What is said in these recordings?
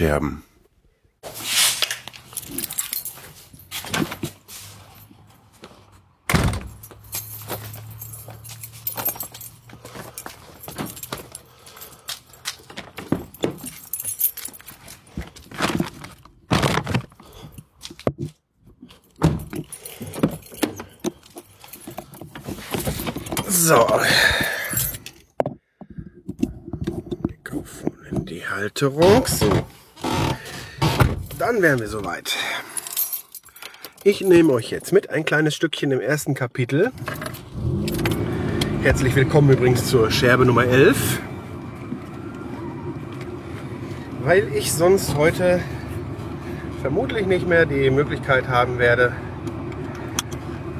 Die Tonscherben. So. Mikrofon in die Halterung. Wären wir soweit. Ich nehme euch jetzt mit ein kleines Stückchen im ersten Kapitel. Herzlich willkommen übrigens zur Scherbe Nummer 11. Weil ich sonst heute vermutlich nicht mehr die Möglichkeit haben werde,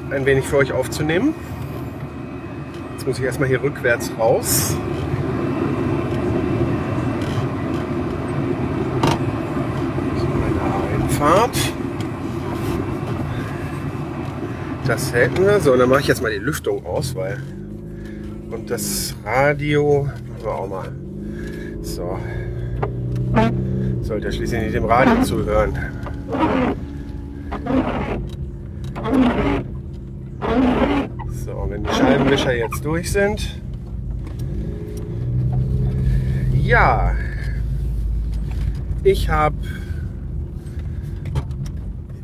ein wenig für euch aufzunehmen. Jetzt muss ich erstmal hier rückwärts raus. Das ist meine Einfahrt. Hätten wir. So, dann mache ich jetzt mal die Lüftung aus, weil. Und das Radio. Machen wir auch mal. So. Sollte schließlich nicht dem Radio zuhören. So, wenn die Scheibenwischer jetzt durch sind. Ja, ich habe,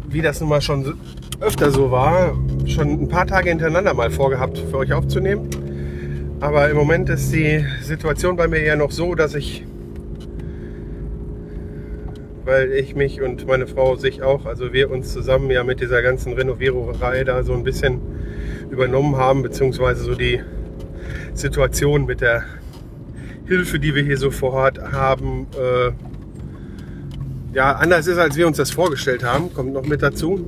wie das nun mal schon öfter so war, schon ein paar Tage hintereinander mal vorgehabt, für euch aufzunehmen. Aber im Moment ist die Situation bei mir ja noch so, dass ich, weil ich mich und meine Frau sich auch, also wir uns zusammen ja mit dieser ganzen Renoviererei da so ein bisschen übernommen haben, beziehungsweise so die Situation mit der Hilfe, die wir hier so vor Ort haben, äh, ja, anders ist, als wir uns das vorgestellt haben, kommt noch mit dazu.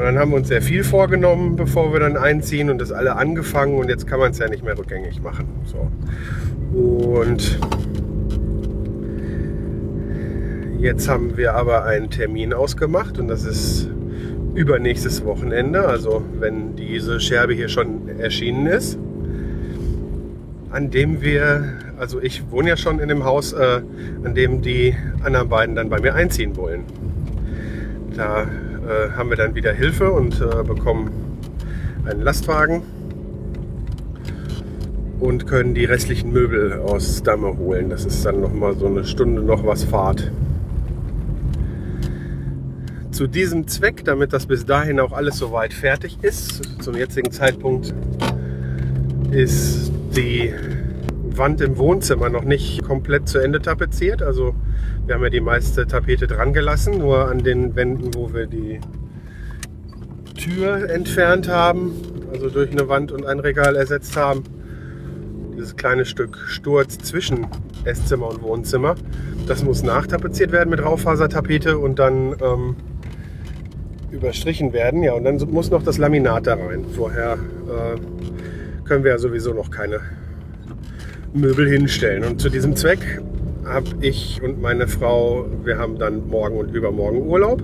Und dann haben wir uns sehr viel vorgenommen, bevor wir dann einziehen und das alle angefangen und jetzt kann man es ja nicht mehr rückgängig machen. So. Und jetzt haben wir aber einen Termin ausgemacht und das ist übernächstes Wochenende, also wenn diese Scherbe hier schon erschienen ist, an dem wir, also ich wohne ja schon in dem Haus, äh, an dem die anderen beiden dann bei mir einziehen wollen. Da äh, haben wir dann wieder Hilfe und äh, bekommen einen Lastwagen und können die restlichen Möbel aus Damme holen. Das ist dann noch mal so eine Stunde noch was Fahrt zu diesem Zweck, damit das bis dahin auch alles soweit fertig ist, zum jetzigen Zeitpunkt ist die Wand im Wohnzimmer noch nicht komplett zu Ende tapeziert. Also wir haben ja die meiste Tapete dran gelassen, nur an den Wänden, wo wir die Tür entfernt haben, also durch eine Wand und ein Regal ersetzt haben. Dieses kleine Stück Sturz zwischen Esszimmer und Wohnzimmer. Das muss nachtapeziert werden mit Raufasertapete und dann ähm, überstrichen werden. Ja, und dann muss noch das Laminat da rein. Vorher äh, können wir ja sowieso noch keine Möbel hinstellen. Und zu diesem Zweck habe ich und meine Frau, wir haben dann morgen und übermorgen Urlaub.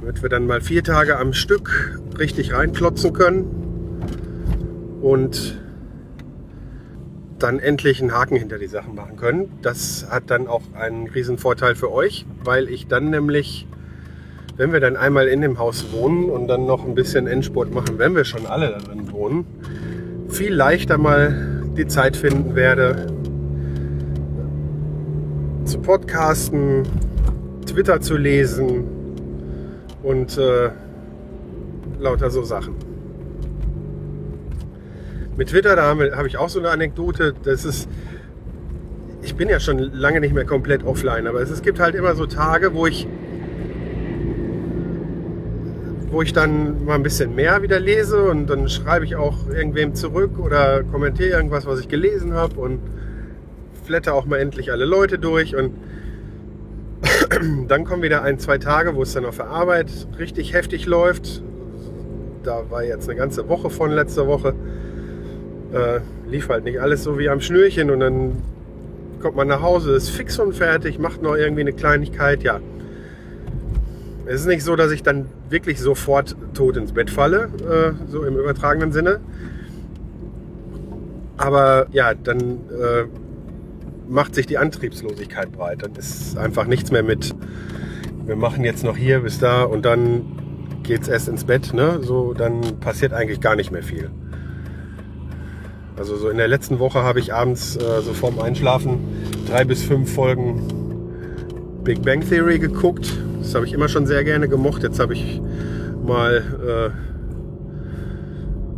Damit wir dann mal vier Tage am Stück richtig reinklotzen können. Und dann endlich einen Haken hinter die Sachen machen können. Das hat dann auch einen riesen Vorteil für euch, weil ich dann nämlich wenn wir dann einmal in dem Haus wohnen und dann noch ein bisschen Endspurt machen, wenn wir schon alle da drin wohnen, viel leichter mal die Zeit finden werde, zu podcasten, Twitter zu lesen und äh, lauter so Sachen. Mit Twitter, da habe hab ich auch so eine Anekdote. Das ist, ich bin ja schon lange nicht mehr komplett offline, aber es, es gibt halt immer so Tage, wo ich wo ich dann mal ein bisschen mehr wieder lese und dann schreibe ich auch irgendwem zurück oder kommentiere irgendwas, was ich gelesen habe und flatter auch mal endlich alle Leute durch und dann kommen wieder ein, zwei Tage, wo es dann auf der Arbeit richtig heftig läuft. Da war jetzt eine ganze Woche von letzter Woche. Äh, lief halt nicht alles so wie am Schnürchen und dann kommt man nach Hause, ist fix und fertig, macht noch irgendwie eine Kleinigkeit, ja es ist nicht so, dass ich dann wirklich sofort tot ins Bett falle, äh, so im übertragenen Sinne. Aber ja, dann äh, macht sich die Antriebslosigkeit breit. Dann ist einfach nichts mehr mit, wir machen jetzt noch hier bis da und dann geht's erst ins Bett. Ne? So, dann passiert eigentlich gar nicht mehr viel. Also so in der letzten Woche habe ich abends äh, so vorm Einschlafen drei bis fünf Folgen Big Bang Theory geguckt. Das habe ich immer schon sehr gerne gemocht. Jetzt habe ich mal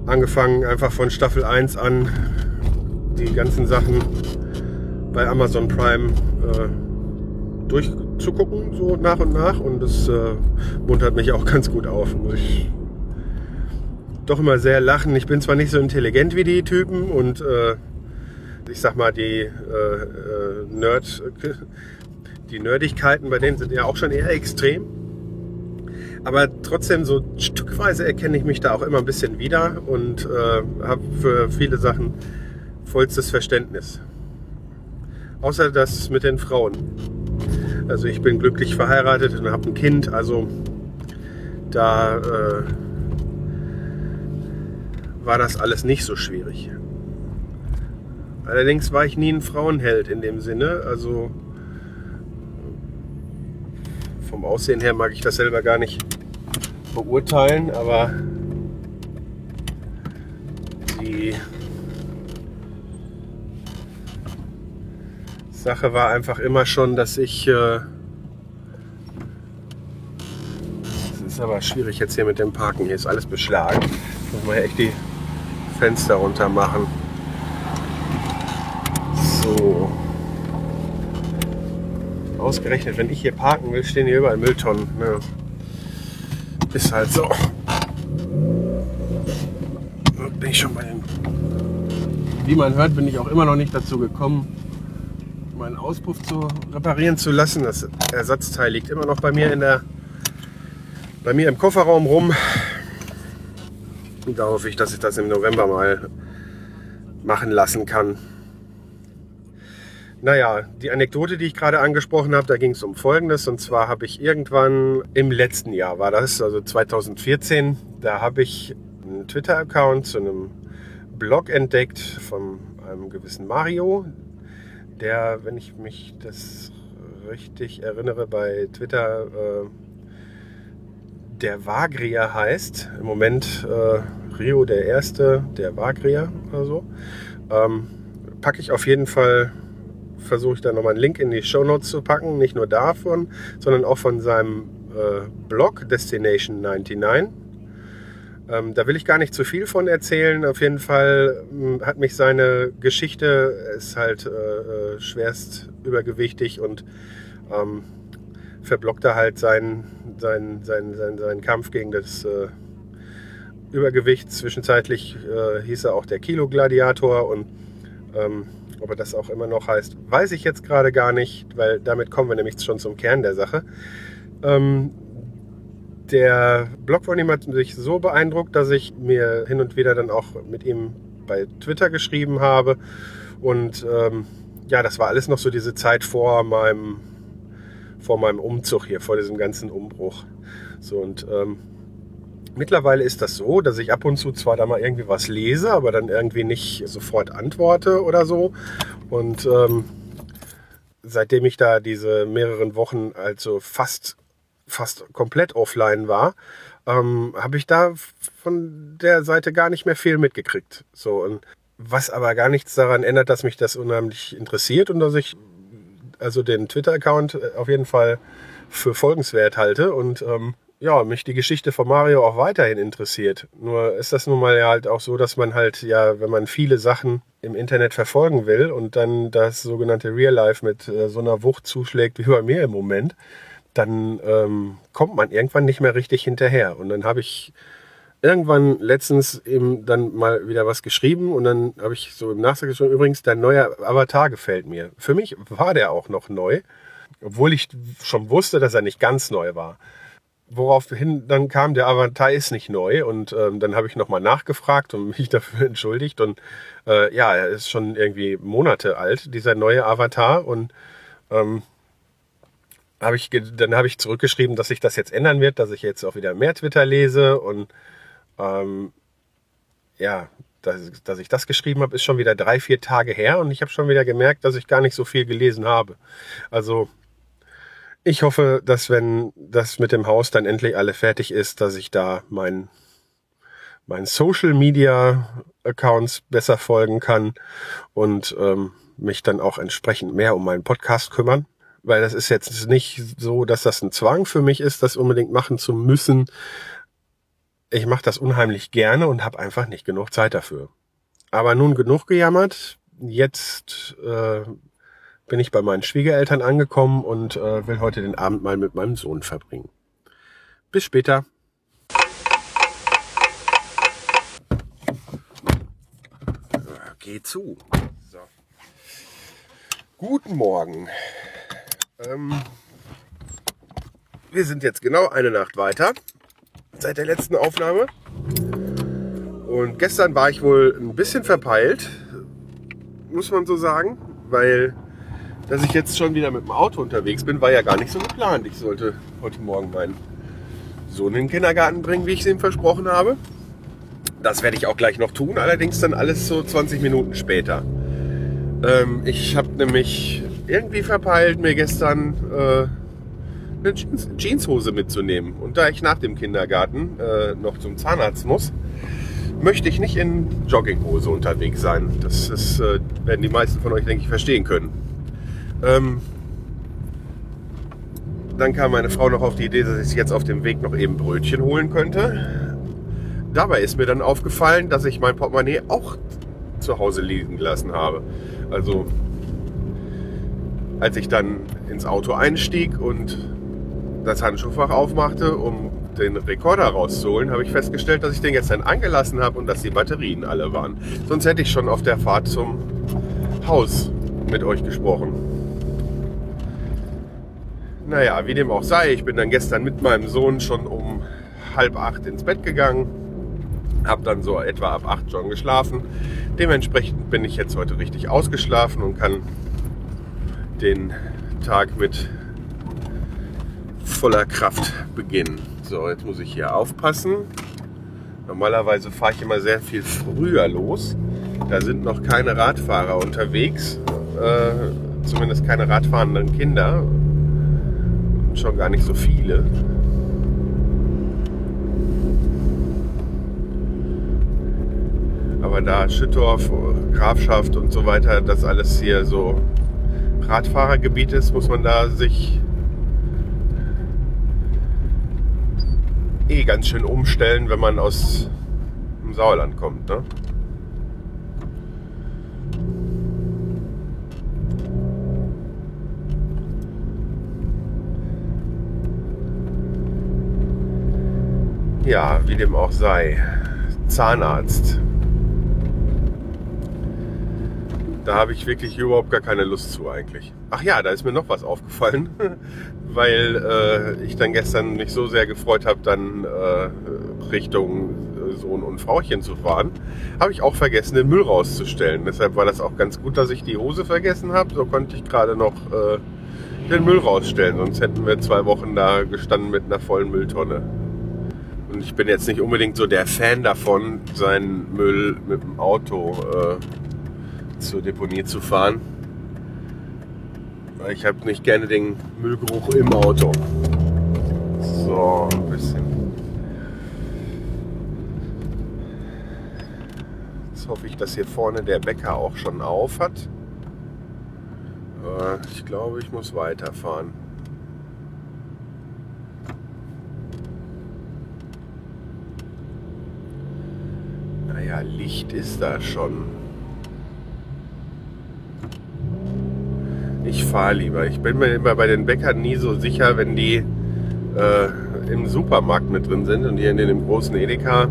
äh, angefangen, einfach von Staffel 1 an die ganzen Sachen bei Amazon Prime äh, durchzugucken, so nach und nach. Und das äh, muntert mich auch ganz gut auf, muss ich doch immer sehr lachen. Ich bin zwar nicht so intelligent wie die Typen und äh, ich sag mal, die äh, äh, Nerd, die Nerdigkeiten bei denen sind ja auch schon eher extrem. Aber trotzdem, so stückweise erkenne ich mich da auch immer ein bisschen wieder und äh, habe für viele Sachen vollstes Verständnis. Außer das mit den Frauen. Also ich bin glücklich verheiratet und habe ein Kind, also da äh, war das alles nicht so schwierig. Allerdings war ich nie ein Frauenheld in dem Sinne. Also vom Aussehen her mag ich das selber gar nicht beurteilen, aber die Sache war einfach immer schon, dass ich. Äh es ist aber schwierig jetzt hier mit dem Parken. Hier ist alles beschlagen. Muss man ja echt die Fenster runter machen. So. Ausgerechnet, wenn ich hier parken will, stehen hier überall Mülltonnen. Ne? Ist halt so. Bin ich schon bei den. Wie man hört, bin ich auch immer noch nicht dazu gekommen, meinen Auspuff zu reparieren zu lassen. Das Ersatzteil liegt immer noch bei mir in der bei mir im Kofferraum rum. Und da hoffe ich, dass ich das im November mal machen lassen kann. Naja, die Anekdote, die ich gerade angesprochen habe, da ging es um Folgendes. Und zwar habe ich irgendwann im letzten Jahr, war das, also 2014, da habe ich einen Twitter-Account zu einem Blog entdeckt von einem gewissen Mario, der, wenn ich mich das richtig erinnere, bei Twitter äh, der Vagrier heißt. Im Moment äh, Rio der Erste, der Vagrier oder so. Ähm, packe ich auf jeden Fall, versuche ich da nochmal einen Link in die Show Notes zu packen. Nicht nur davon, sondern auch von seinem äh, Blog Destination 99. Ähm, da will ich gar nicht zu viel von erzählen. Auf jeden Fall ähm, hat mich seine Geschichte, ist halt äh, äh schwerst übergewichtig und ähm, verblockte halt seinen, seinen, seinen, seinen, seinen Kampf gegen das äh, Übergewicht. Zwischenzeitlich äh, hieß er auch der Kilo-Gladiator und ähm, ob er das auch immer noch heißt, weiß ich jetzt gerade gar nicht, weil damit kommen wir nämlich schon zum Kern der Sache. Ähm, der Blog von ihm hat mich so beeindruckt, dass ich mir hin und wieder dann auch mit ihm bei Twitter geschrieben habe. Und ähm, ja, das war alles noch so diese Zeit vor meinem, vor meinem Umzug hier, vor diesem ganzen Umbruch. So und ähm, mittlerweile ist das so, dass ich ab und zu zwar da mal irgendwie was lese, aber dann irgendwie nicht sofort antworte oder so. Und ähm, seitdem ich da diese mehreren Wochen also fast fast komplett offline war, ähm, habe ich da von der Seite gar nicht mehr viel mitgekriegt. So und was aber gar nichts daran ändert, dass mich das unheimlich interessiert und dass ich also den Twitter-Account äh, auf jeden Fall für folgenswert halte und ähm, ja, mich die Geschichte von Mario auch weiterhin interessiert. Nur ist das nun mal ja halt auch so, dass man halt ja, wenn man viele Sachen im Internet verfolgen will und dann das sogenannte Real Life mit äh, so einer Wucht zuschlägt wie bei mir im Moment, dann ähm, kommt man irgendwann nicht mehr richtig hinterher. Und dann habe ich irgendwann letztens eben dann mal wieder was geschrieben und dann habe ich so im Nachsatz geschrieben, übrigens, dein neuer Avatar gefällt mir. Für mich war der auch noch neu, obwohl ich schon wusste, dass er nicht ganz neu war. Woraufhin dann kam, der Avatar ist nicht neu und ähm, dann habe ich nochmal nachgefragt und mich dafür entschuldigt und äh, ja, er ist schon irgendwie Monate alt, dieser neue Avatar und ähm, habe ich, dann habe ich zurückgeschrieben, dass sich das jetzt ändern wird, dass ich jetzt auch wieder mehr Twitter lese und ähm, ja, dass, dass ich das geschrieben habe, ist schon wieder drei, vier Tage her und ich habe schon wieder gemerkt, dass ich gar nicht so viel gelesen habe. Also ich hoffe, dass wenn das mit dem Haus dann endlich alle fertig ist, dass ich da mein, mein Social Media Accounts besser folgen kann und ähm, mich dann auch entsprechend mehr um meinen Podcast kümmern. Weil das ist jetzt nicht so, dass das ein Zwang für mich ist, das unbedingt machen zu müssen ich mache das unheimlich gerne und habe einfach nicht genug Zeit dafür. Aber nun genug gejammert. Jetzt äh, bin ich bei meinen Schwiegereltern angekommen und äh, will heute den Abend mal mit meinem Sohn verbringen. Bis später. Geh zu. So. Guten Morgen. Ähm, wir sind jetzt genau eine Nacht weiter seit der letzten Aufnahme. Und gestern war ich wohl ein bisschen verpeilt, muss man so sagen, weil dass ich jetzt schon wieder mit dem Auto unterwegs bin, war ja gar nicht so geplant. Ich sollte heute Morgen meinen Sohn in den Kindergarten bringen, wie ich es ihm versprochen habe. Das werde ich auch gleich noch tun, allerdings dann alles so 20 Minuten später. Ähm, ich habe nämlich irgendwie verpeilt, mir gestern äh, eine Jeans, Jeanshose mitzunehmen. Und da ich nach dem Kindergarten äh, noch zum Zahnarzt muss, möchte ich nicht in Jogginghose unterwegs sein. Das ist, äh, werden die meisten von euch, denke ich, verstehen können. Ähm, dann kam meine Frau noch auf die Idee, dass ich jetzt auf dem Weg noch eben Brötchen holen könnte. Dabei ist mir dann aufgefallen, dass ich mein Portemonnaie auch zu Hause liegen gelassen habe. Also als ich dann ins Auto einstieg und das Handschuhfach aufmachte, um den Rekorder rauszuholen, habe ich festgestellt, dass ich den gestern angelassen habe und dass die Batterien alle waren. Sonst hätte ich schon auf der Fahrt zum Haus mit euch gesprochen. Naja, wie dem auch sei, ich bin dann gestern mit meinem Sohn schon um halb acht ins Bett gegangen, habe dann so etwa ab acht schon geschlafen. Dementsprechend bin ich jetzt heute richtig ausgeschlafen und kann den Tag mit voller Kraft beginnen. So, jetzt muss ich hier aufpassen. Normalerweise fahre ich immer sehr viel früher los. Da sind noch keine Radfahrer unterwegs. Äh, zumindest keine radfahrenden Kinder. Schon gar nicht so viele. Aber da Schüttorf, Grafschaft und so weiter, das alles hier so Radfahrergebiet ist, muss man da sich eh ganz schön umstellen, wenn man aus dem Sauerland kommt. Ne? Ja, wie dem auch sei. Zahnarzt. Da habe ich wirklich überhaupt gar keine Lust zu eigentlich. Ach ja, da ist mir noch was aufgefallen, weil äh, ich dann gestern mich so sehr gefreut habe, dann äh, Richtung Sohn und Frauchen zu fahren, habe ich auch vergessen, den Müll rauszustellen. Deshalb war das auch ganz gut, dass ich die Hose vergessen habe. So konnte ich gerade noch äh, den Müll rausstellen. Sonst hätten wir zwei Wochen da gestanden mit einer vollen Mülltonne. Und ich bin jetzt nicht unbedingt so der Fan davon, seinen Müll mit dem Auto äh, zur Deponie zu fahren. Ich habe nicht gerne den Müllgeruch im Auto. So, ein bisschen. Jetzt hoffe ich, dass hier vorne der Bäcker auch schon auf hat. Äh, ich glaube, ich muss weiterfahren. Naja, Licht ist da schon. ich fahre lieber. Ich bin mir immer bei den Bäckern nie so sicher, wenn die äh, im Supermarkt mit drin sind und hier in dem großen Edeka.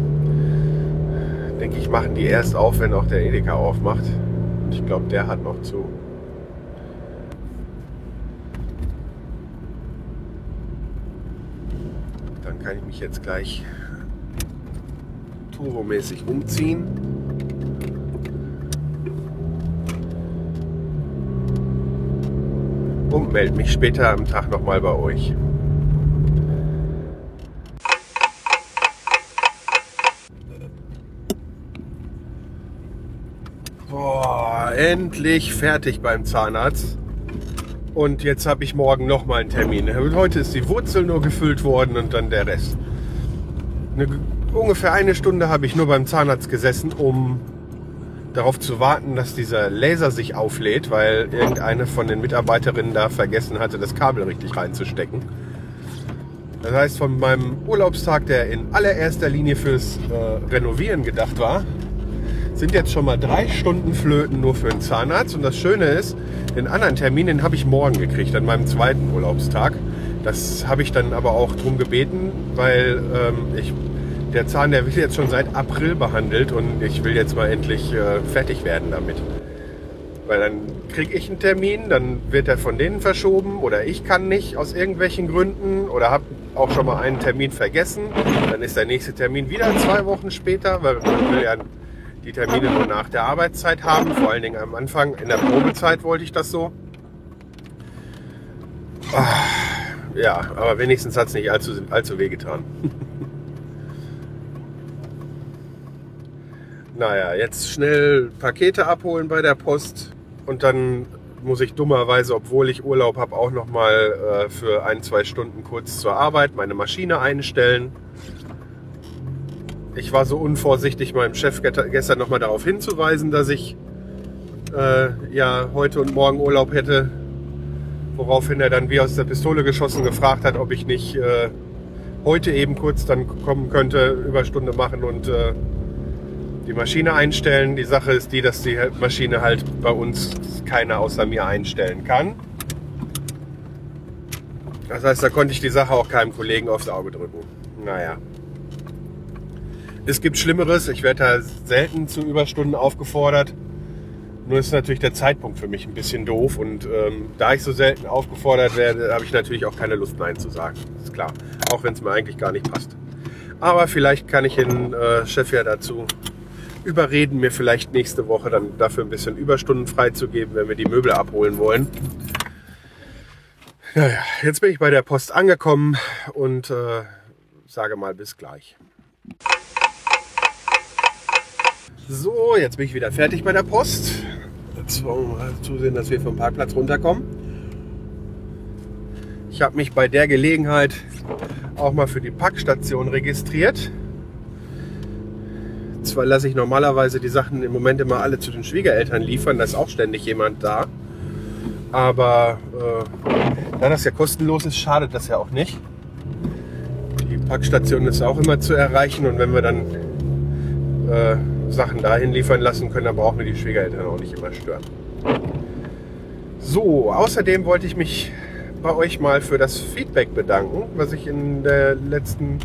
Denke ich, machen die erst auf, wenn auch der Edeka aufmacht. Und ich glaube, der hat noch zu. Dann kann ich mich jetzt gleich turbomäßig umziehen. und melde mich später am Tag nochmal bei euch. endlich fertig beim Zahnarzt. Und jetzt habe ich morgen nochmal einen Termin. Heute ist die Wurzel nur gefüllt worden und dann der Rest. Eine, ungefähr eine Stunde habe ich nur beim Zahnarzt gesessen, um darauf zu warten, dass dieser Laser sich auflädt, weil irgendeine von den Mitarbeiterinnen da vergessen hatte, das Kabel richtig reinzustecken. Das heißt, von meinem Urlaubstag, der in allererster Linie fürs äh, Renovieren gedacht war, sind jetzt schon mal drei Stunden Flöten nur für den Zahnarzt. Und das Schöne ist, den anderen Termin, den habe ich morgen gekriegt, an meinem zweiten Urlaubstag. Das habe ich dann aber auch drum gebeten, weil ähm, ich, der Zahn, der wird jetzt schon seit April behandelt und ich will jetzt mal endlich äh, fertig werden damit. Weil dann kriege ich einen Termin, dann wird er von denen verschoben oder ich kann nicht aus irgendwelchen Gründen oder habe auch schon mal einen Termin vergessen. Dann ist der nächste Termin wieder zwei Wochen später, weil man will ja die Termine nur nach der Arbeitszeit haben. Vor allen Dingen am Anfang, in der Probezeit wollte ich das so. Ah, ja, aber wenigstens hat es nicht allzu, allzu weh getan. Naja, jetzt schnell Pakete abholen bei der Post und dann muss ich dummerweise, obwohl ich Urlaub habe, auch noch mal äh, für ein, zwei Stunden kurz zur Arbeit meine Maschine einstellen ich war so unvorsichtig, meinem Chef gestern nochmal darauf hinzuweisen, dass ich äh, ja heute und morgen Urlaub hätte. Woraufhin er dann wie aus der Pistole geschossen gefragt hat, ob ich nicht äh, heute eben kurz dann kommen könnte, Überstunde machen und äh, die Maschine einstellen. Die Sache ist die, dass die Maschine halt bei uns keiner außer mir einstellen kann. Das heißt, da konnte ich die Sache auch keinem Kollegen aufs Auge drücken. Naja. Es gibt Schlimmeres. Ich werde da selten zu Überstunden aufgefordert. Nur ist natürlich der Zeitpunkt für mich ein bisschen doof. Und ähm, da ich so selten aufgefordert werde, habe ich natürlich auch keine Lust, Nein zu sagen. Ist klar. Auch wenn es mir eigentlich gar nicht passt. Aber vielleicht kann ich den äh, Chef ja dazu überreden, mir vielleicht nächste Woche dann dafür ein bisschen Überstunden freizugeben, wenn wir die Möbel abholen wollen. Naja, jetzt bin ich bei der Post angekommen und äh, sage mal bis gleich. So, jetzt bin ich wieder fertig bei der Post. Jetzt wollen wir zusehen, dass wir vom Parkplatz runterkommen. Ich habe mich bei der Gelegenheit auch mal für die Packstation registriert. Zwar lasse ich normalerweise die Sachen im Moment immer alle zu den Schwiegereltern liefern, da ist auch ständig jemand da. Aber äh, da das ja kostenlos ist, schadet das ja auch nicht. Die Packstation ist auch immer zu erreichen und wenn wir dann äh, Sachen dahin liefern lassen können, dann brauchen wir die Schwiegereltern auch nicht immer stören. So, außerdem wollte ich mich bei euch mal für das Feedback bedanken, was ich in der letzten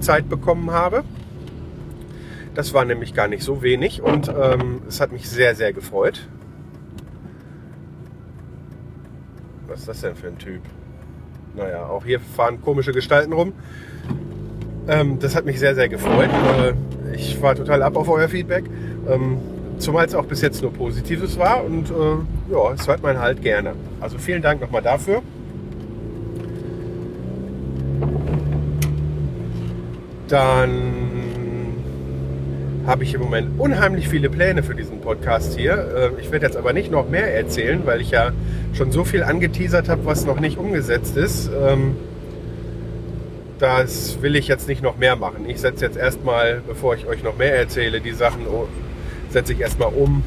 Zeit bekommen habe. Das war nämlich gar nicht so wenig und ähm, es hat mich sehr, sehr gefreut. Was ist das denn für ein Typ? Naja, auch hier fahren komische Gestalten rum. Ähm, das hat mich sehr, sehr gefreut. Äh, ich war total ab auf euer Feedback. Ähm, zumal es auch bis jetzt nur Positives war und äh, ja, es hört man halt gerne. Also vielen Dank nochmal dafür. Dann habe ich im Moment unheimlich viele Pläne für diesen Podcast hier. Äh, ich werde jetzt aber nicht noch mehr erzählen, weil ich ja schon so viel angeteasert habe, was noch nicht umgesetzt ist. Ähm, das will ich jetzt nicht noch mehr machen. Ich setze jetzt erstmal, bevor ich euch noch mehr erzähle, die Sachen setze ich erstmal um,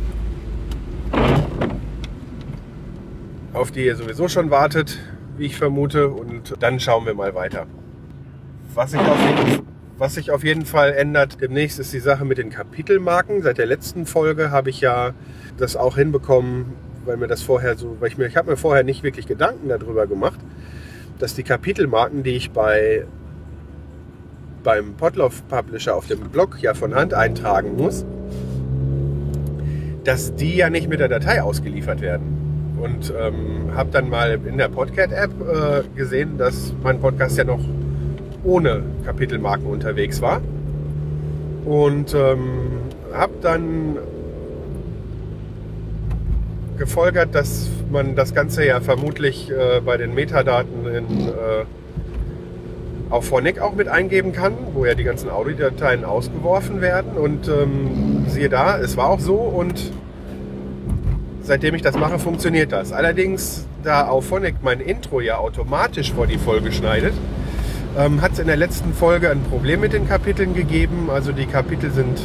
auf die ihr sowieso schon wartet, wie ich vermute, und dann schauen wir mal weiter. Was sich auf jeden, was sich auf jeden Fall ändert demnächst ist die Sache mit den Kapitelmarken. Seit der letzten Folge habe ich ja das auch hinbekommen, weil mir das vorher so, weil ich mir, ich habe mir vorher nicht wirklich Gedanken darüber gemacht, dass die Kapitelmarken, die ich bei beim Potloff Publisher auf dem Blog ja von Hand eintragen muss, dass die ja nicht mit der Datei ausgeliefert werden. Und ähm, habe dann mal in der Podcat-App äh, gesehen, dass mein Podcast ja noch ohne Kapitelmarken unterwegs war. Und ähm, habe dann gefolgert, dass man das Ganze ja vermutlich äh, bei den Metadaten in äh, auf Phonic auch mit eingeben kann, wo ja die ganzen Audiodateien ausgeworfen werden. Und ähm, siehe da, es war auch so. Und seitdem ich das mache, funktioniert das. Allerdings, da Auphonic mein Intro ja automatisch vor die Folge schneidet, ähm, hat es in der letzten Folge ein Problem mit den Kapiteln gegeben. Also die Kapitel sind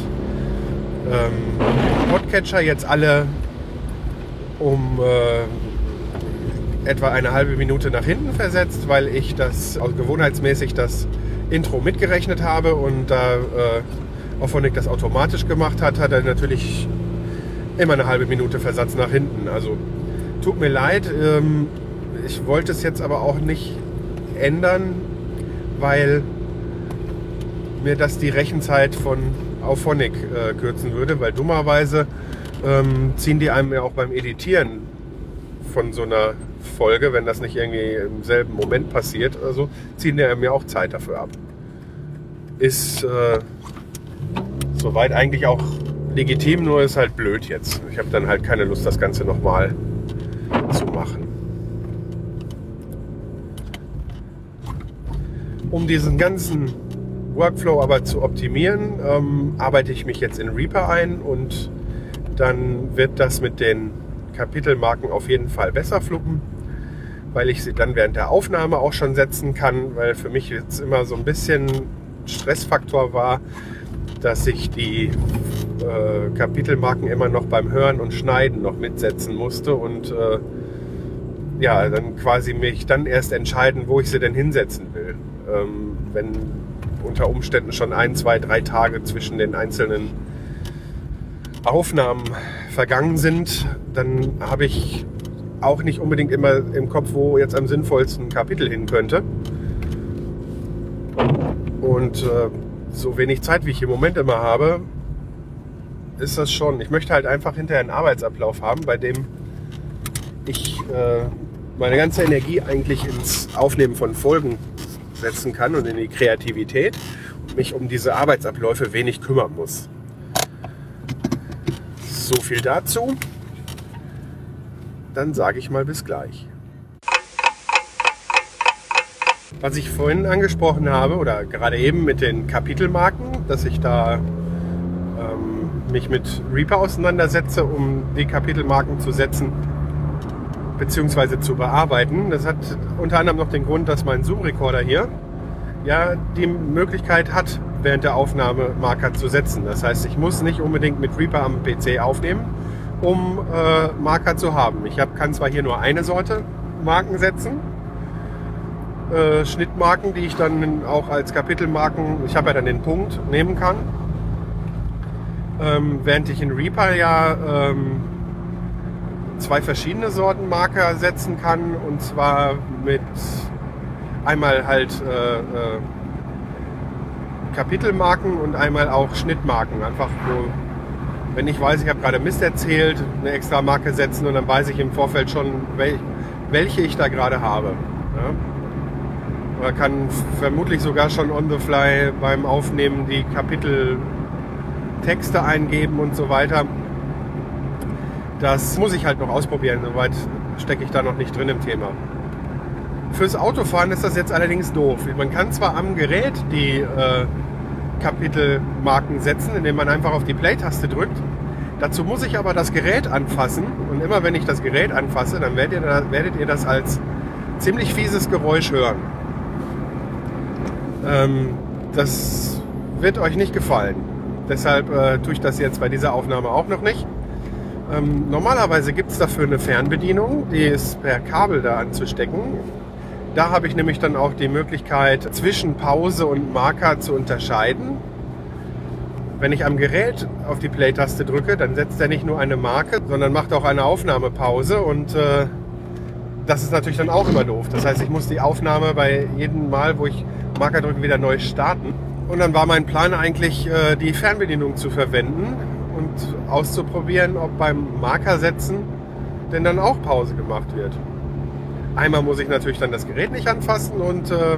ähm, Podcatcher jetzt alle um äh, etwa eine halbe Minute nach hinten versetzt, weil ich das also gewohnheitsmäßig das Intro mitgerechnet habe und da äh, Auphonic das automatisch gemacht hat, hat er natürlich immer eine halbe Minute Versatz nach hinten. Also tut mir leid, ähm, ich wollte es jetzt aber auch nicht ändern, weil mir das die Rechenzeit von Auphonic äh, kürzen würde, weil dummerweise ähm, ziehen die einem ja auch beim Editieren von so einer Folge, wenn das nicht irgendwie im selben Moment passiert oder so, ziehen die einem ja auch Zeit dafür ab. Ist äh, soweit eigentlich auch legitim, nur ist halt blöd jetzt. Ich habe dann halt keine Lust, das Ganze nochmal zu machen. Um diesen ganzen Workflow aber zu optimieren, ähm, arbeite ich mich jetzt in Reaper ein und dann wird das mit den Kapitelmarken auf jeden Fall besser fluppen, weil ich sie dann während der Aufnahme auch schon setzen kann, weil für mich jetzt immer so ein bisschen Stressfaktor war, dass ich die äh, Kapitelmarken immer noch beim Hören und Schneiden noch mitsetzen musste und äh, ja, dann quasi mich dann erst entscheiden, wo ich sie denn hinsetzen will. Ähm, wenn unter Umständen schon ein, zwei, drei Tage zwischen den einzelnen Aufnahmen vergangen sind, dann habe ich auch nicht unbedingt immer im Kopf, wo jetzt am sinnvollsten Kapitel hin könnte. Und äh, so wenig Zeit, wie ich im Moment immer habe, ist das schon. Ich möchte halt einfach hinterher einen Arbeitsablauf haben, bei dem ich äh, meine ganze Energie eigentlich ins Aufnehmen von Folgen setzen kann und in die Kreativität und mich um diese Arbeitsabläufe wenig kümmern muss. So viel dazu. Dann sage ich mal bis gleich. Was ich vorhin angesprochen habe oder gerade eben mit den Kapitelmarken, dass ich da ähm, mich mit Reaper auseinandersetze, um die Kapitelmarken zu setzen bzw. zu bearbeiten. Das hat unter anderem noch den Grund, dass mein Zoom-Recorder hier ja die Möglichkeit hat, während der Aufnahme Marker zu setzen. Das heißt, ich muss nicht unbedingt mit Reaper am PC aufnehmen, um äh, Marker zu haben. Ich hab, kann zwar hier nur eine Sorte Marken setzen, äh, Schnittmarken, die ich dann auch als Kapitelmarken, ich habe ja dann den Punkt, nehmen kann. Ähm, während ich in Reaper ja ähm, zwei verschiedene Sorten Marker setzen kann und zwar mit einmal halt äh, äh, Kapitelmarken und einmal auch Schnittmarken. Einfach wo, wenn ich weiß, ich habe gerade Mist erzählt, eine extra Marke setzen und dann weiß ich im Vorfeld schon, welche ich da gerade habe. Ja? Oder kann vermutlich sogar schon on the fly beim Aufnehmen die Kapiteltexte eingeben und so weiter. Das muss ich halt noch ausprobieren, soweit stecke ich da noch nicht drin im Thema. Fürs Autofahren ist das jetzt allerdings doof. Man kann zwar am Gerät die äh, Kapitelmarken setzen, indem man einfach auf die Play-Taste drückt. Dazu muss ich aber das Gerät anfassen und immer wenn ich das Gerät anfasse, dann werdet ihr, werdet ihr das als ziemlich fieses Geräusch hören. Ähm, das wird euch nicht gefallen. Deshalb äh, tue ich das jetzt bei dieser Aufnahme auch noch nicht. Ähm, normalerweise gibt es dafür eine Fernbedienung, die ist per Kabel da anzustecken. Da habe ich nämlich dann auch die Möglichkeit, zwischen Pause und Marker zu unterscheiden. Wenn ich am Gerät auf die Play-Taste drücke, dann setzt er nicht nur eine Marke, sondern macht auch eine Aufnahmepause und äh, das ist natürlich dann auch immer doof. Das heißt, ich muss die Aufnahme bei jedem Mal, wo ich Marker drücke, wieder neu starten. Und dann war mein Plan eigentlich, äh, die Fernbedienung zu verwenden und auszuprobieren, ob beim Markersetzen denn dann auch Pause gemacht wird. Einmal muss ich natürlich dann das Gerät nicht anfassen und äh,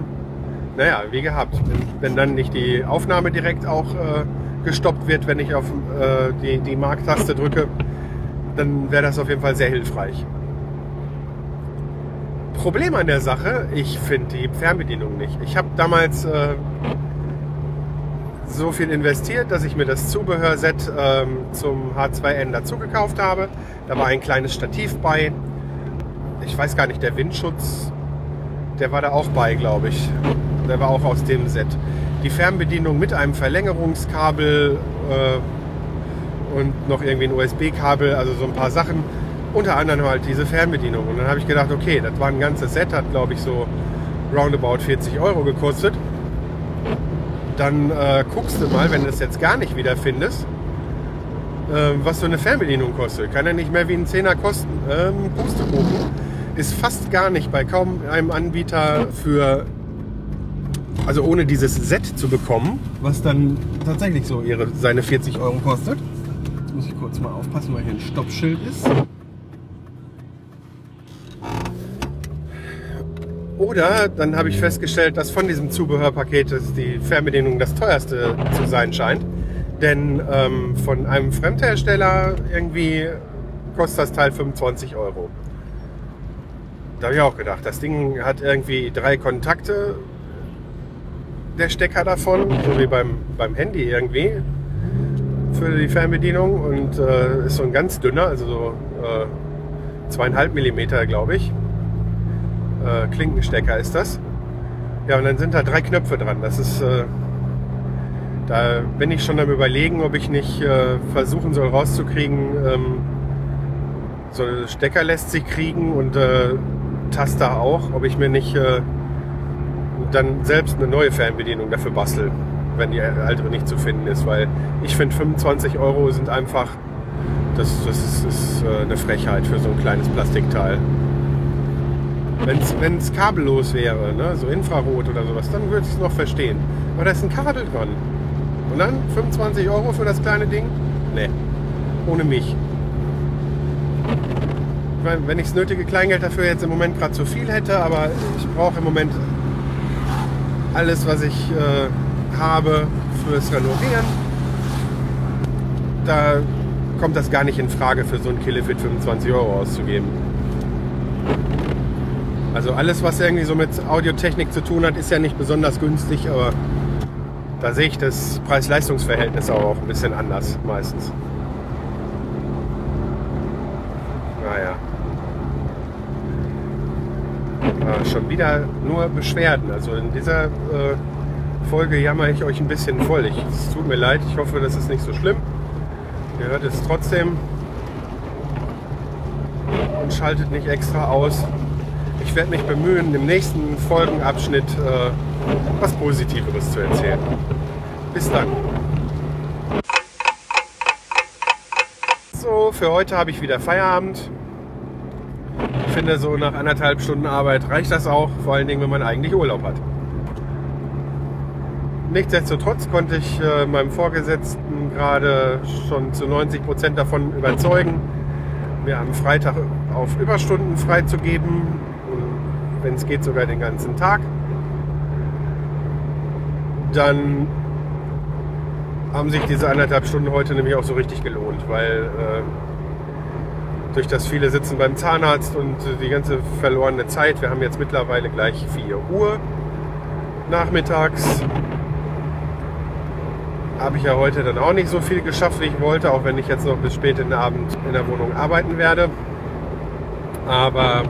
naja, wie gehabt. Wenn, wenn, dann nicht die Aufnahme direkt auch äh, gestoppt wird, wenn ich auf äh, die, die Marktaste drücke, dann wäre das auf jeden Fall sehr hilfreich. Problem an der Sache, ich finde die Fernbedienung nicht. Ich habe damals äh, so viel investiert, dass ich mir das Zubehörset ähm, zum H2N dazu gekauft habe. Da war ein kleines Stativ bei. Ich weiß gar nicht, der Windschutz, der war da auch bei, glaube ich. Der war auch aus dem Set. Die Fernbedienung mit einem Verlängerungskabel äh, und noch irgendwie ein USB-Kabel, also so ein paar Sachen. Unter anderem halt diese Fernbedienung. Und dann habe ich gedacht, okay, das war ein ganzes Set, hat glaube ich so roundabout 40 Euro gekostet dann äh, guckst du mal, wenn du es jetzt gar nicht wiederfindest, äh, was so eine Fernbedienung kostet. Kann ja nicht mehr wie ein Zehner kosten. Ähm, Pustekuchen ist fast gar nicht bei kaum einem Anbieter für, also ohne dieses Set zu bekommen, was dann tatsächlich so ihre, seine 40 Euro kostet. Jetzt muss ich kurz mal aufpassen, weil hier ein Stoppschild ist. Oder dann habe ich festgestellt, dass von diesem Zubehörpaket die Fernbedienung das teuerste zu sein scheint. Denn ähm, von einem Fremdhersteller irgendwie kostet das Teil 25 Euro. Da habe ich auch gedacht, das Ding hat irgendwie drei Kontakte, der Stecker davon, so wie beim, beim Handy irgendwie für die Fernbedienung und äh, ist so ein ganz dünner, also so äh, zweieinhalb Millimeter, glaube ich äh, Klinkenstecker ist das. Ja, und dann sind da drei Knöpfe dran. Das ist, äh, da bin ich schon am überlegen, ob ich nicht äh, versuchen soll rauszukriegen, ähm, so Stecker lässt sich kriegen und äh, Taster auch, ob ich mir nicht äh, dann selbst eine neue Fernbedienung dafür bastel, wenn die alte nicht zu finden ist, weil ich finde 25 Euro sind einfach, das, das ist, ist äh, eine Frechheit für so ein kleines Plastikteil. Wenn es kabellos wäre, ne, so Infrarot oder sowas, dann würde ich es noch verstehen. Aber da ist ein Kabel dran. Und dann 25 Euro für das kleine Ding? Ne, ohne mich. Ich meine, wenn ich das nötige Kleingeld dafür jetzt im Moment gerade zu viel hätte, aber ich brauche im Moment alles, was ich äh, habe fürs Renovieren. Da kommt das gar nicht in Frage, für so ein Killefit 25 Euro auszugeben. Also alles, was irgendwie so mit Audiotechnik zu tun hat, ist ja nicht besonders günstig, aber da sehe ich das Preis-Leistungs-Verhältnis auch ein bisschen anders meistens. Naja. Ja, schon wieder nur Beschwerden. Also in dieser äh, Folge jammer ich euch ein bisschen voll. es tut mir leid, ich hoffe, das ist nicht so schlimm. Ihr hört es trotzdem und schaltet nicht extra aus ich werde mich bemühen, im nächsten Folgenabschnitt äh, was Positiveres zu erzählen. Bis dann. So, für heute habe ich wieder Feierabend. Ich finde, so nach anderthalb Stunden Arbeit reicht das auch, vor allen Dingen, wenn man eigentlich Urlaub hat. Nichtsdestotrotz konnte ich äh, meinem Vorgesetzten gerade schon zu 90 Prozent davon überzeugen, mir am Freitag auf Überstunden freizugeben wenn es geht sogar den ganzen Tag. Dann haben sich diese anderthalb Stunden heute nämlich auch so richtig gelohnt, weil äh, durch das viele sitzen beim Zahnarzt und die ganze verlorene Zeit, wir haben jetzt mittlerweile gleich 4 Uhr nachmittags, habe ich ja heute dann auch nicht so viel geschafft, wie ich wollte, auch wenn ich jetzt noch bis spät in den Abend in der Wohnung arbeiten werde. Aber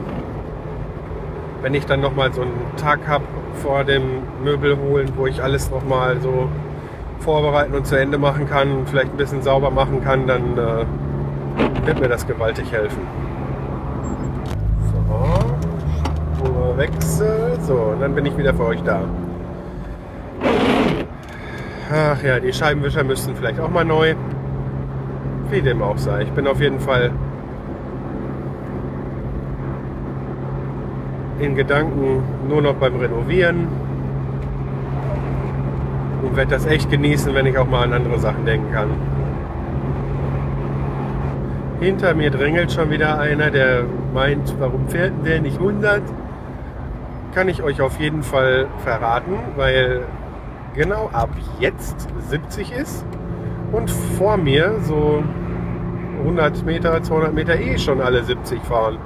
wenn ich dann nochmal so einen Tag habe vor dem Möbel holen, wo ich alles nochmal so vorbereiten und zu Ende machen kann vielleicht ein bisschen sauber machen kann, dann äh, wird mir das gewaltig helfen. So, Spurwechsel. So, und dann bin ich wieder für euch da. Ach ja, die Scheibenwischer müssten vielleicht auch mal neu. Wie dem auch sei. Ich bin auf jeden Fall in Gedanken nur noch beim Renovieren und werde das echt genießen, wenn ich auch mal an andere Sachen denken kann. Hinter mir drängelt schon wieder einer, der meint, warum fährt der nicht 100? Kann ich euch auf jeden Fall verraten, weil genau ab jetzt 70 ist und vor mir so 100 Meter, 200 Meter eh schon alle 70 fahren.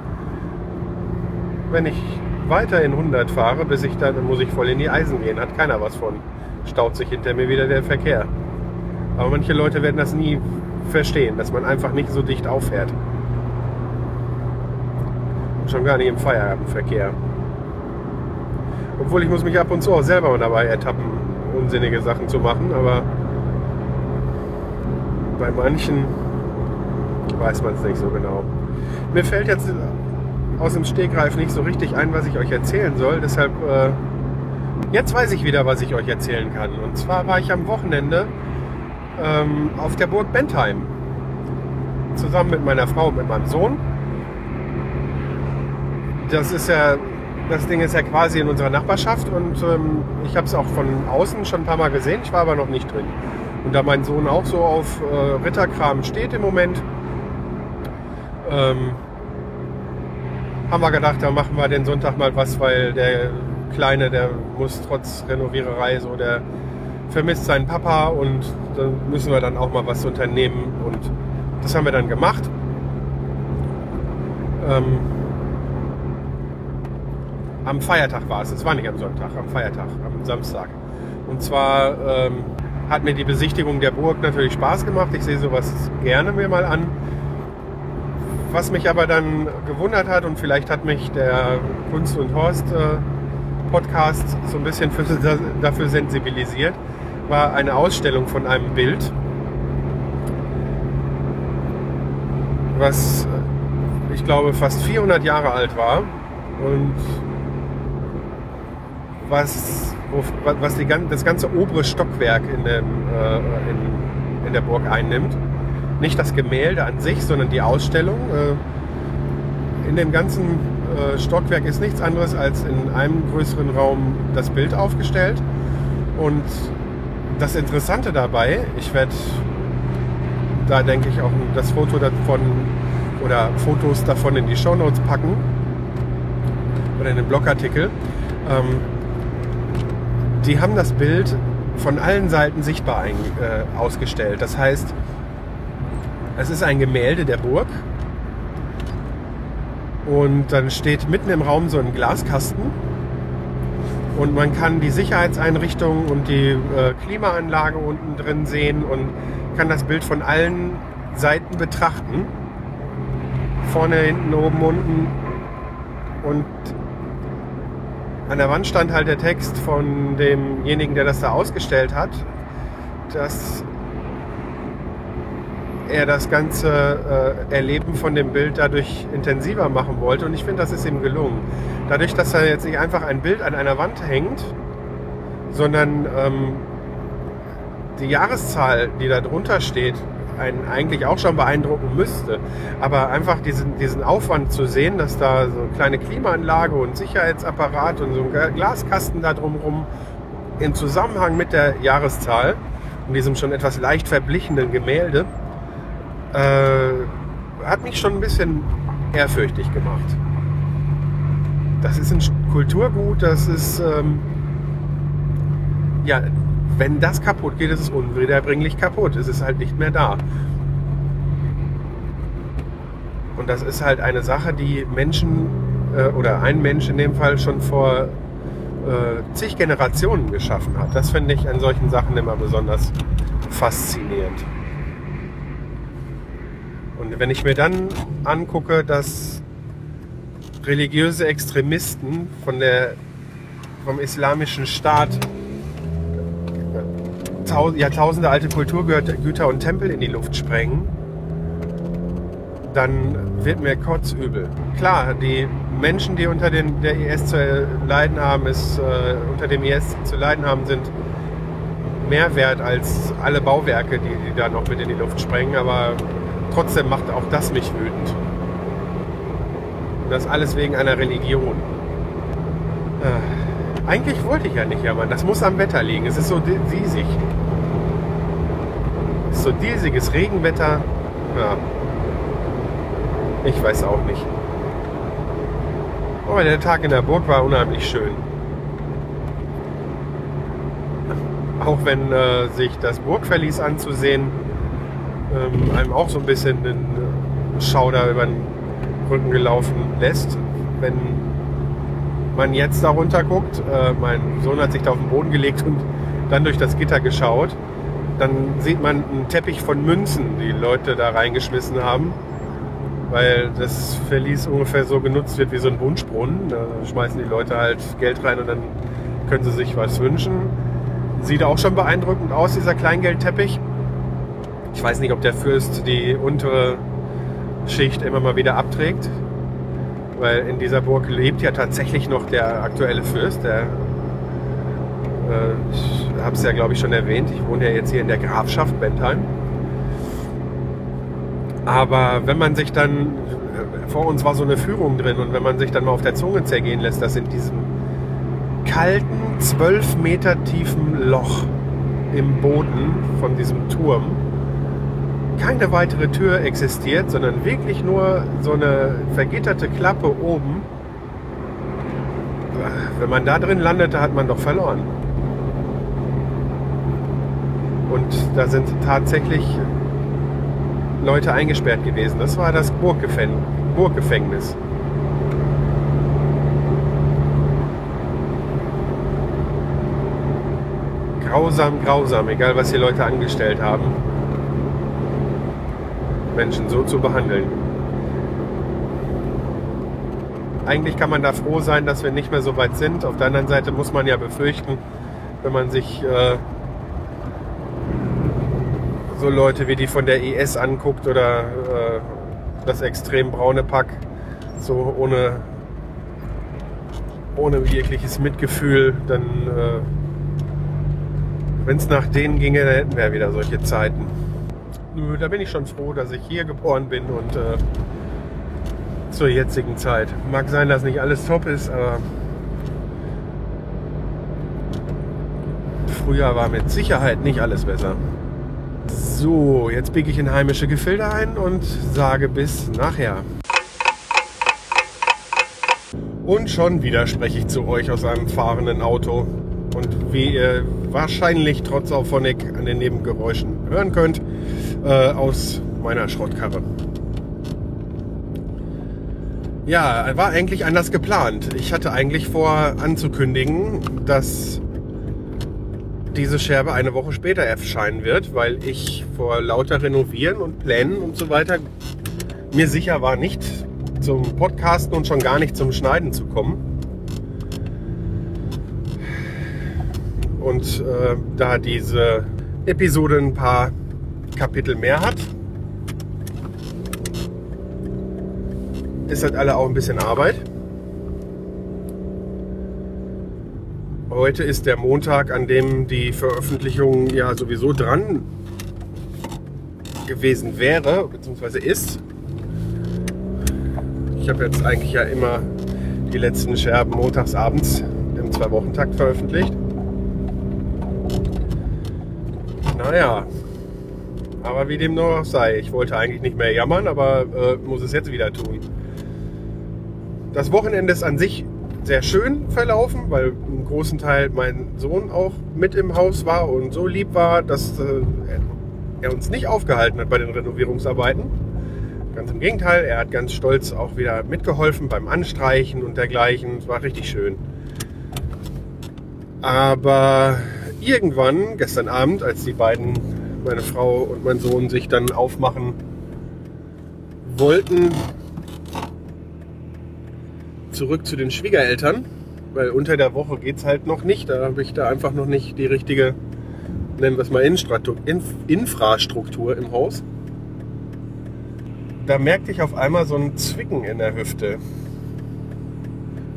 Wenn ich weiter in 100 fahre, bis ich dann muss ich voll in die Eisen gehen, hat keiner was von. staut sich hinter mir wieder der Verkehr. Aber manche Leute werden das nie verstehen, dass man einfach nicht so dicht auffährt. Schon gar nicht im Feierabendverkehr. Obwohl ich muss mich ab und zu auch selber dabei ertappen, unsinnige Sachen zu machen, aber bei manchen weiß man es nicht so genau. Mir fällt jetzt aus dem Stegreif nicht so richtig ein, was ich euch erzählen soll. Deshalb, äh, jetzt weiß ich wieder, was ich euch erzählen kann. Und zwar war ich am Wochenende ähm, auf der Burg Bentheim. Zusammen mit meiner Frau und mit meinem Sohn. Das ist ja, das Ding ist ja quasi in unserer Nachbarschaft und ähm, ich habe es auch von außen schon ein paar Mal gesehen. Ich war aber noch nicht drin. Und da mein Sohn auch so auf äh, Ritterkram steht im Moment, ähm, haben wir gedacht, da machen wir den Sonntag mal was, weil der Kleine, der muss trotz Renoviererei so, der vermisst seinen Papa und da müssen wir dann auch mal was unternehmen und das haben wir dann gemacht. Ähm, am Feiertag war es, es war nicht am Sonntag, am Feiertag, am Samstag. Und zwar ähm, hat mir die Besichtigung der Burg natürlich Spaß gemacht. Ich sehe sowas gerne mir mal an. Was mich aber dann gewundert hat und vielleicht hat mich der Kunst und Horst äh, Podcast so ein bisschen für, dafür sensibilisiert, war eine Ausstellung von einem Bild, was ich glaube fast 400 Jahre alt war und was, was die, das ganze obere Stockwerk in, dem, äh, in, in der Burg einnimmt nicht das Gemälde an sich, sondern die Ausstellung. Äh, in dem ganzen äh, Stockwerk ist nichts anderes als in einem größeren Raum das Bild aufgestellt. Und das Interessante dabei, ich werde da denke ich auch das Foto davon oder Fotos davon in die Show Notes packen oder in den Blogartikel. Ähm, die haben das Bild von allen Seiten sichtbar äh, ausgestellt. Das heißt, es ist ein Gemälde der Burg. Und dann steht mitten im Raum so ein Glaskasten. Und man kann die Sicherheitseinrichtungen und die äh, Klimaanlage unten drin sehen und kann das Bild von allen Seiten betrachten. Vorne, hinten, oben, unten. Und an der Wand stand halt der Text von demjenigen, der das da ausgestellt hat, dass er das ganze äh, Erleben von dem Bild dadurch intensiver machen wollte. Und ich finde, das ist ihm gelungen. Dadurch, dass er jetzt nicht einfach ein Bild an einer Wand hängt, sondern ähm, die Jahreszahl, die da drunter steht, einen eigentlich auch schon beeindrucken müsste. Aber einfach diesen, diesen Aufwand zu sehen, dass da so eine kleine Klimaanlage und Sicherheitsapparat und so ein Glaskasten da drumherum im Zusammenhang mit der Jahreszahl und diesem schon etwas leicht verblichenen Gemälde äh, hat mich schon ein bisschen ehrfürchtig gemacht. Das ist ein Kulturgut, das ist, ähm, ja, wenn das kaputt geht, ist es unwiederbringlich kaputt. Es ist halt nicht mehr da. Und das ist halt eine Sache, die Menschen äh, oder ein Mensch in dem Fall schon vor äh, zig Generationen geschaffen hat. Das finde ich an solchen Sachen immer besonders faszinierend. Und wenn ich mir dann angucke, dass religiöse Extremisten von der, vom islamischen Staat Jahrtausende alte Kulturgüter und Tempel in die Luft sprengen, dann wird mir kotzübel. Klar, die Menschen, die unter den, der IS zu leiden haben, ist, äh, unter dem IS zu leiden haben, sind mehr wert als alle Bauwerke, die, die da noch mit in die Luft sprengen. Aber trotzdem macht auch das mich wütend. Das alles wegen einer Religion. Äh, eigentlich wollte ich ja nicht jammern. Das muss am Wetter liegen. Es ist so diesig. Es ist so diesiges Regenwetter. Ja. Ich weiß auch nicht. Aber der Tag in der Burg war unheimlich schön. Auch wenn äh, sich das Burgverlies anzusehen ähm, einem auch so ein bisschen den Schauder über den Rücken gelaufen lässt. Wenn man jetzt darunter guckt, äh, mein Sohn hat sich da auf den Boden gelegt und dann durch das Gitter geschaut. Dann sieht man einen Teppich von Münzen, die Leute da reingeschmissen haben. Weil das Verlies ungefähr so genutzt wird wie so ein Wunschbrunnen. Da schmeißen die Leute halt Geld rein und dann können sie sich was wünschen. Sieht auch schon beeindruckend aus, dieser Kleingeldteppich. Ich weiß nicht, ob der Fürst die untere Schicht immer mal wieder abträgt. Weil in dieser Burg lebt ja tatsächlich noch der aktuelle Fürst, der äh, ich habe es ja, glaube ich, schon erwähnt. Ich wohne ja jetzt hier in der Grafschaft Bentheim. Aber wenn man sich dann, vor uns war so eine Führung drin und wenn man sich dann mal auf der Zunge zergehen lässt, dass in diesem kalten, zwölf Meter tiefen Loch im Boden von diesem Turm keine weitere Tür existiert, sondern wirklich nur so eine vergitterte Klappe oben. Wenn man da drin landete, hat man doch verloren. Und da sind tatsächlich Leute eingesperrt gewesen. Das war das Burggefängnis. Grausam, grausam, egal was die Leute angestellt haben. Menschen so zu behandeln. Eigentlich kann man da froh sein, dass wir nicht mehr so weit sind. Auf der anderen Seite muss man ja befürchten, wenn man sich äh, so Leute wie die von der IS anguckt oder äh, das extrem braune Pack, so ohne, ohne jegliches Mitgefühl, dann, äh, wenn es nach denen ginge, dann hätten wir wieder solche Zeiten. Nö, da bin ich schon froh, dass ich hier geboren bin und äh, zur jetzigen Zeit. Mag sein, dass nicht alles top ist, aber früher war mit Sicherheit nicht alles besser. So, jetzt biege ich in heimische Gefilde ein und sage bis nachher. Und schon wieder spreche ich zu euch aus einem fahrenden Auto. Und wie ihr wahrscheinlich trotz Auphonic an den Nebengeräuschen hören könnt, äh, aus meiner Schrottkarre. Ja, war eigentlich anders geplant. Ich hatte eigentlich vor anzukündigen, dass diese Scherbe eine Woche später erscheinen wird, weil ich vor lauter Renovieren und Plänen und so weiter mir sicher war, nicht zum Podcasten und schon gar nicht zum Schneiden zu kommen. Und äh, da diese Episode ein paar Kapitel mehr hat, ist halt alle auch ein bisschen Arbeit. Heute ist der Montag, an dem die Veröffentlichung ja sowieso dran gewesen wäre, beziehungsweise ist. Ich habe jetzt eigentlich ja immer die letzten Scherben montagsabends im Zwei-Wochen-Takt veröffentlicht. Naja, aber wie dem noch sei, ich wollte eigentlich nicht mehr jammern, aber äh, muss es jetzt wieder tun. Das Wochenende ist an sich sehr schön verlaufen, weil im großen Teil mein Sohn auch mit im Haus war und so lieb war, dass äh, er uns nicht aufgehalten hat bei den Renovierungsarbeiten. Ganz im Gegenteil, er hat ganz stolz auch wieder mitgeholfen beim Anstreichen und dergleichen. Es war richtig schön. Aber irgendwann, gestern Abend, als die beiden, meine Frau und mein Sohn, sich dann aufmachen wollten, zurück zu den Schwiegereltern, weil unter der Woche geht es halt noch nicht. Da habe ich da einfach noch nicht die richtige, nennen wir es mal, Infrastruktur im Haus. Da merkte ich auf einmal so ein Zwicken in der Hüfte.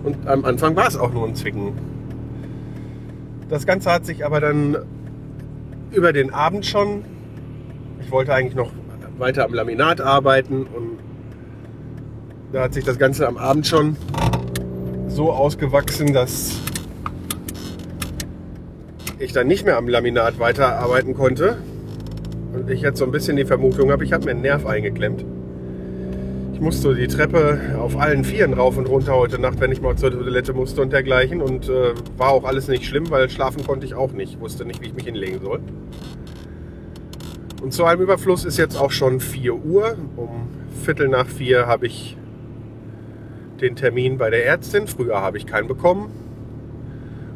Und am Anfang war es auch nur ein Zwicken. Das Ganze hat sich aber dann über den Abend schon, ich wollte eigentlich noch weiter am Laminat arbeiten und da hat sich das Ganze am Abend schon so ausgewachsen, dass ich dann nicht mehr am Laminat weiterarbeiten konnte. Und ich jetzt so ein bisschen die Vermutung habe, ich habe mir einen Nerv eingeklemmt. Ich musste die Treppe auf allen Vieren rauf und runter heute Nacht, wenn ich mal zur Toilette musste und dergleichen. Und äh, war auch alles nicht schlimm, weil schlafen konnte ich auch nicht. Ich wusste nicht, wie ich mich hinlegen soll. Und zu allem Überfluss ist jetzt auch schon 4 Uhr. Um Viertel nach vier habe ich den Termin bei der Ärztin. Früher habe ich keinen bekommen.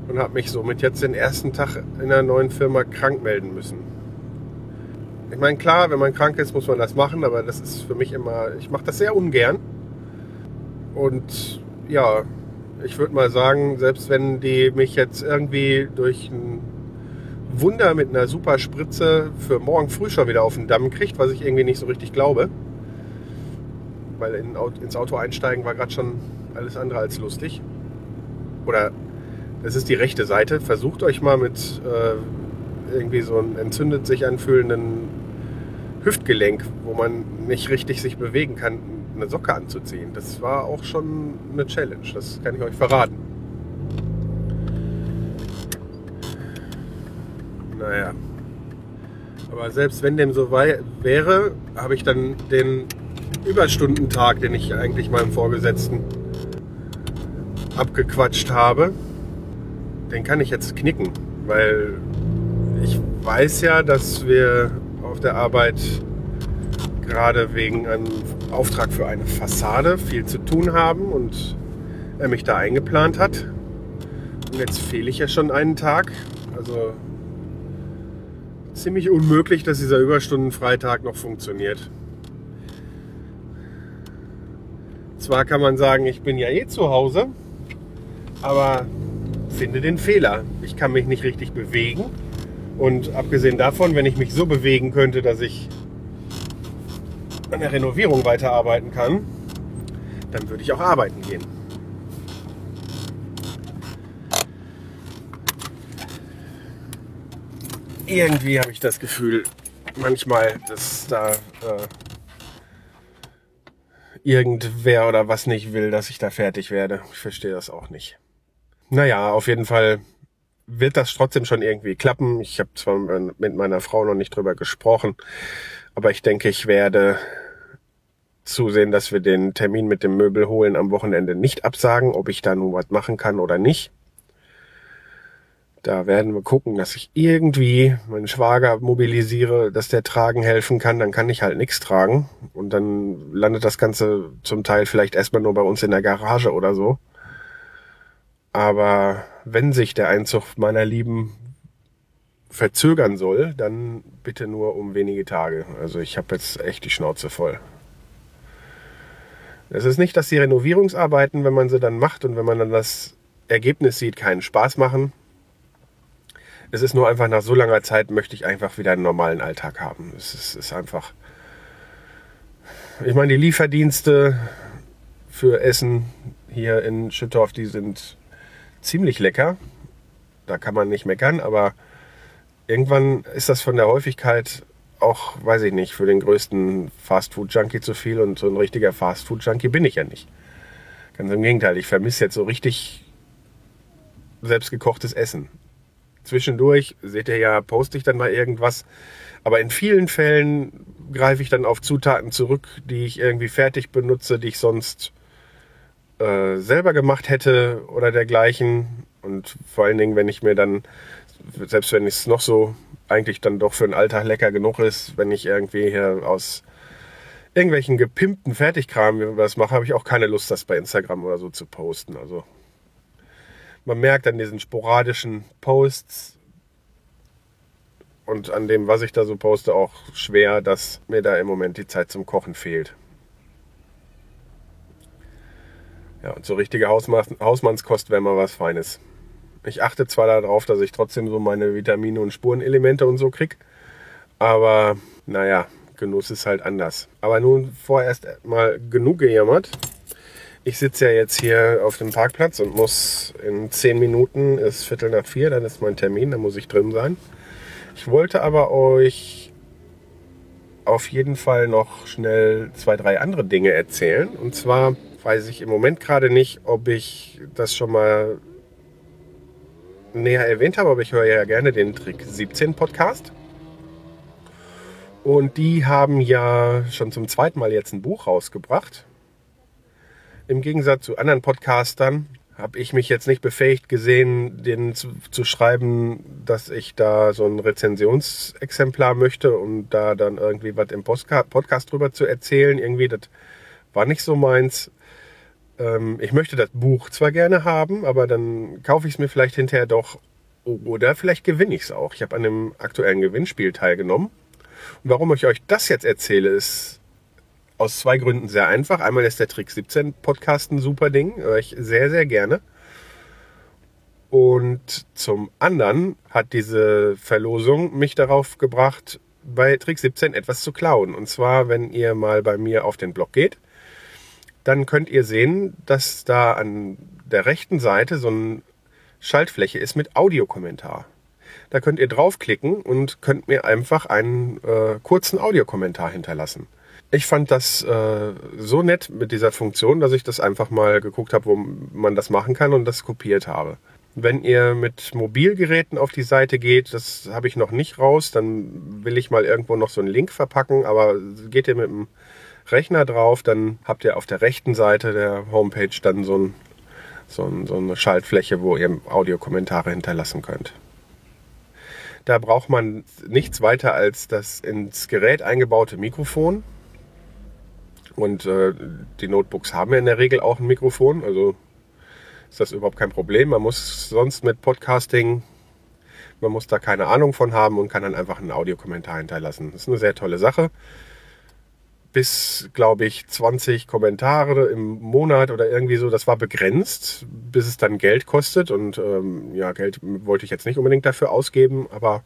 und habe mich somit jetzt den ersten Tag in der neuen Firma krank melden müssen. Ich meine, klar, wenn man krank ist, muss man das machen, aber das ist für mich immer, ich mache das sehr ungern. Und ja, ich würde mal sagen, selbst wenn die mich jetzt irgendwie durch ein Wunder mit einer super Spritze für morgen früh schon wieder auf den Damm kriegt, was ich irgendwie nicht so richtig glaube, weil in, ins Auto einsteigen war gerade schon alles andere als lustig. Oder das ist die rechte Seite. Versucht euch mal mit äh, irgendwie so einem entzündet sich anfühlenden Hüftgelenk, wo man nicht richtig sich bewegen kann, eine Socke anzuziehen. Das war auch schon eine Challenge, das kann ich euch verraten. Naja. Aber selbst wenn dem so wäre, habe ich dann den Überstundentag, den ich eigentlich meinem Vorgesetzten abgequatscht habe, den kann ich jetzt knicken, weil ich weiß ja, dass wir auf der Arbeit gerade wegen einem Auftrag für eine Fassade viel zu tun haben und er mich da eingeplant hat. Und jetzt fehle ich ja schon einen Tag. Also ziemlich unmöglich, dass dieser Überstundenfreitag noch funktioniert. Zwar kann man sagen, ich bin ja eh zu Hause, aber finde den Fehler. Ich kann mich nicht richtig bewegen und abgesehen davon, wenn ich mich so bewegen könnte, dass ich an der Renovierung weiterarbeiten kann, dann würde ich auch arbeiten gehen. Irgendwie habe ich das Gefühl, manchmal, dass da äh, irgendwer oder was nicht will, dass ich da fertig werde. Ich verstehe das auch nicht. Naja, auf jeden Fall wird das trotzdem schon irgendwie klappen. Ich habe zwar mit meiner Frau noch nicht drüber gesprochen, aber ich denke, ich werde zusehen, dass wir den Termin mit dem Möbel holen am Wochenende nicht absagen, ob ich da nun was machen kann oder nicht. Da werden wir gucken, dass ich irgendwie meinen Schwager mobilisiere, dass der tragen helfen kann. Dann kann ich halt nichts tragen. Und dann landet das Ganze zum Teil vielleicht erstmal nur bei uns in der Garage oder so. Aber wenn sich der Einzug meiner Lieben verzögern soll, dann bitte nur um wenige Tage. Also ich habe jetzt echt die Schnauze voll. Es ist nicht, dass die Renovierungsarbeiten, wenn man sie dann macht und wenn man dann das Ergebnis sieht, keinen Spaß machen. Es ist nur einfach nach so langer Zeit möchte ich einfach wieder einen normalen Alltag haben. Es ist, ist einfach. Ich meine, die Lieferdienste für Essen hier in Schüttorf, die sind ziemlich lecker. Da kann man nicht meckern, aber irgendwann ist das von der Häufigkeit auch, weiß ich nicht, für den größten Fastfood-Junkie zu viel und so ein richtiger Fastfood-Junkie bin ich ja nicht. Ganz im Gegenteil, ich vermisse jetzt so richtig selbstgekochtes Essen. Zwischendurch, seht ihr ja, poste ich dann mal irgendwas. Aber in vielen Fällen greife ich dann auf Zutaten zurück, die ich irgendwie fertig benutze, die ich sonst äh, selber gemacht hätte oder dergleichen. Und vor allen Dingen, wenn ich mir dann, selbst wenn es noch so eigentlich dann doch für den Alltag lecker genug ist, wenn ich irgendwie hier aus irgendwelchen gepimpten Fertigkram was mache, habe ich auch keine Lust, das bei Instagram oder so zu posten. Also man merkt an diesen sporadischen Posts und an dem, was ich da so poste, auch schwer, dass mir da im Moment die Zeit zum Kochen fehlt. Ja, und so richtige Hausmanns Hausmannskost wäre mal was Feines. Ich achte zwar darauf, dass ich trotzdem so meine Vitamine und Spurenelemente und so krieg, aber naja, Genuss ist halt anders. Aber nun vorerst mal genug gejammert. Ich sitze ja jetzt hier auf dem Parkplatz und muss in zehn Minuten, ist Viertel nach vier, dann ist mein Termin, da muss ich drin sein. Ich wollte aber euch auf jeden Fall noch schnell zwei, drei andere Dinge erzählen. Und zwar weiß ich im Moment gerade nicht, ob ich das schon mal näher erwähnt habe, aber ich höre ja gerne den Trick 17 Podcast. Und die haben ja schon zum zweiten Mal jetzt ein Buch rausgebracht. Im Gegensatz zu anderen Podcastern habe ich mich jetzt nicht befähigt gesehen, den zu, zu, schreiben, dass ich da so ein Rezensionsexemplar möchte und da dann irgendwie was im Podcast drüber zu erzählen. Irgendwie, das war nicht so meins. Ähm, ich möchte das Buch zwar gerne haben, aber dann kaufe ich es mir vielleicht hinterher doch oder vielleicht gewinne ich es auch. Ich habe an dem aktuellen Gewinnspiel teilgenommen. Und warum ich euch das jetzt erzähle, ist aus zwei Gründen sehr einfach. Einmal ist der Trick 17 Podcast ein super Ding, höre ich sehr, sehr gerne. Und zum anderen hat diese Verlosung mich darauf gebracht, bei Trick 17 etwas zu klauen. Und zwar, wenn ihr mal bei mir auf den Blog geht, dann könnt ihr sehen, dass da an der rechten Seite so eine Schaltfläche ist mit Audiokommentar. Da könnt ihr draufklicken und könnt mir einfach einen äh, kurzen Audiokommentar hinterlassen. Ich fand das äh, so nett mit dieser Funktion, dass ich das einfach mal geguckt habe, wo man das machen kann und das kopiert habe. Wenn ihr mit Mobilgeräten auf die Seite geht, das habe ich noch nicht raus, dann will ich mal irgendwo noch so einen Link verpacken, aber geht ihr mit dem Rechner drauf, dann habt ihr auf der rechten Seite der Homepage dann so, ein, so, ein, so eine Schaltfläche, wo ihr Audiokommentare hinterlassen könnt. Da braucht man nichts weiter als das ins Gerät eingebaute Mikrofon. Und äh, die Notebooks haben ja in der Regel auch ein Mikrofon, also ist das überhaupt kein Problem. Man muss sonst mit Podcasting, man muss da keine Ahnung von haben und kann dann einfach einen Audiokommentar hinterlassen. Das ist eine sehr tolle Sache. Bis, glaube ich, 20 Kommentare im Monat oder irgendwie so, das war begrenzt, bis es dann Geld kostet. Und ähm, ja, Geld wollte ich jetzt nicht unbedingt dafür ausgeben, aber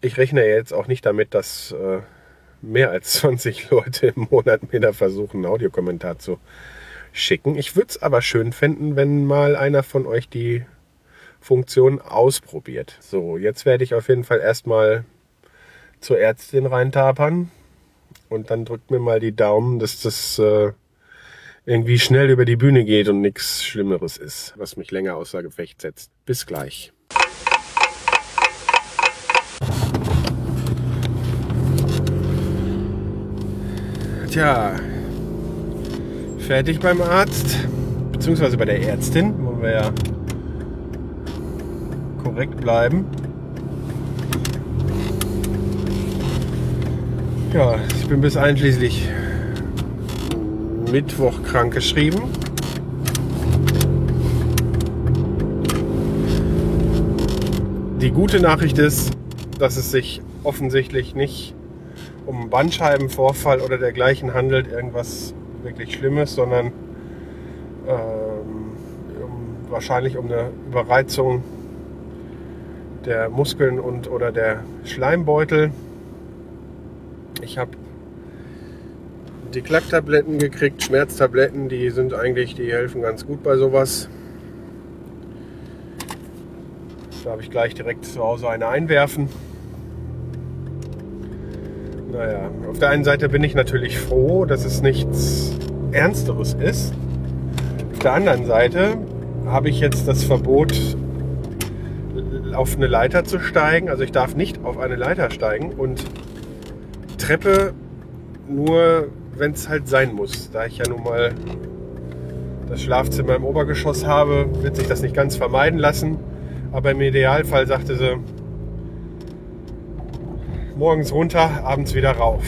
ich rechne jetzt auch nicht damit, dass äh, mehr als 20 Leute im Monat mir da versuchen, einen Audiokommentar zu schicken. Ich würde es aber schön finden, wenn mal einer von euch die Funktion ausprobiert. So, jetzt werde ich auf jeden Fall erstmal zur Ärztin reintapern und dann drückt mir mal die Daumen, dass das äh, irgendwie schnell über die Bühne geht und nichts Schlimmeres ist, was mich länger außer Gefecht setzt. Bis gleich. Tja, fertig beim Arzt, beziehungsweise bei der Ärztin, wo wir ja korrekt bleiben. Ja, ich bin bis einschließlich Mittwoch krank geschrieben. Die gute Nachricht ist, dass es sich offensichtlich nicht um Bandscheibenvorfall oder dergleichen handelt, irgendwas wirklich Schlimmes, sondern ähm, wahrscheinlich um eine Überreizung der Muskeln und oder der Schleimbeutel. Ich habe die Klacktabletten gekriegt, Schmerztabletten, die sind eigentlich, die helfen ganz gut bei sowas. Da habe ich gleich direkt zu Hause eine einwerfen. Naja, auf der einen Seite bin ich natürlich froh, dass es nichts Ernsteres ist. Auf der anderen Seite habe ich jetzt das Verbot, auf eine Leiter zu steigen. Also ich darf nicht auf eine Leiter steigen und Treppe nur, wenn es halt sein muss. Da ich ja nun mal das Schlafzimmer im Obergeschoss habe, wird sich das nicht ganz vermeiden lassen. Aber im Idealfall sagte sie, morgens runter, abends wieder rauf.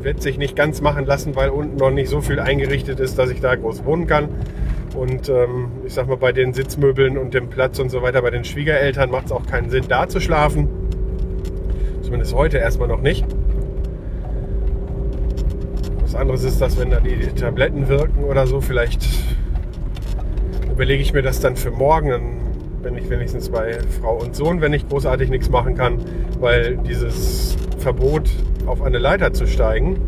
Wird sich nicht ganz machen lassen, weil unten noch nicht so viel eingerichtet ist, dass ich da groß wohnen kann. Und ähm, ich sag mal, bei den Sitzmöbeln und dem Platz und so weiter, bei den Schwiegereltern macht es auch keinen Sinn, da zu schlafen. Zumindest heute erstmal noch nicht. Anderes ist, dass wenn da die Tabletten wirken oder so, vielleicht überlege ich mir das dann für morgen. Dann bin ich wenigstens bei Frau und Sohn, wenn ich großartig nichts machen kann, weil dieses Verbot auf eine Leiter zu steigen,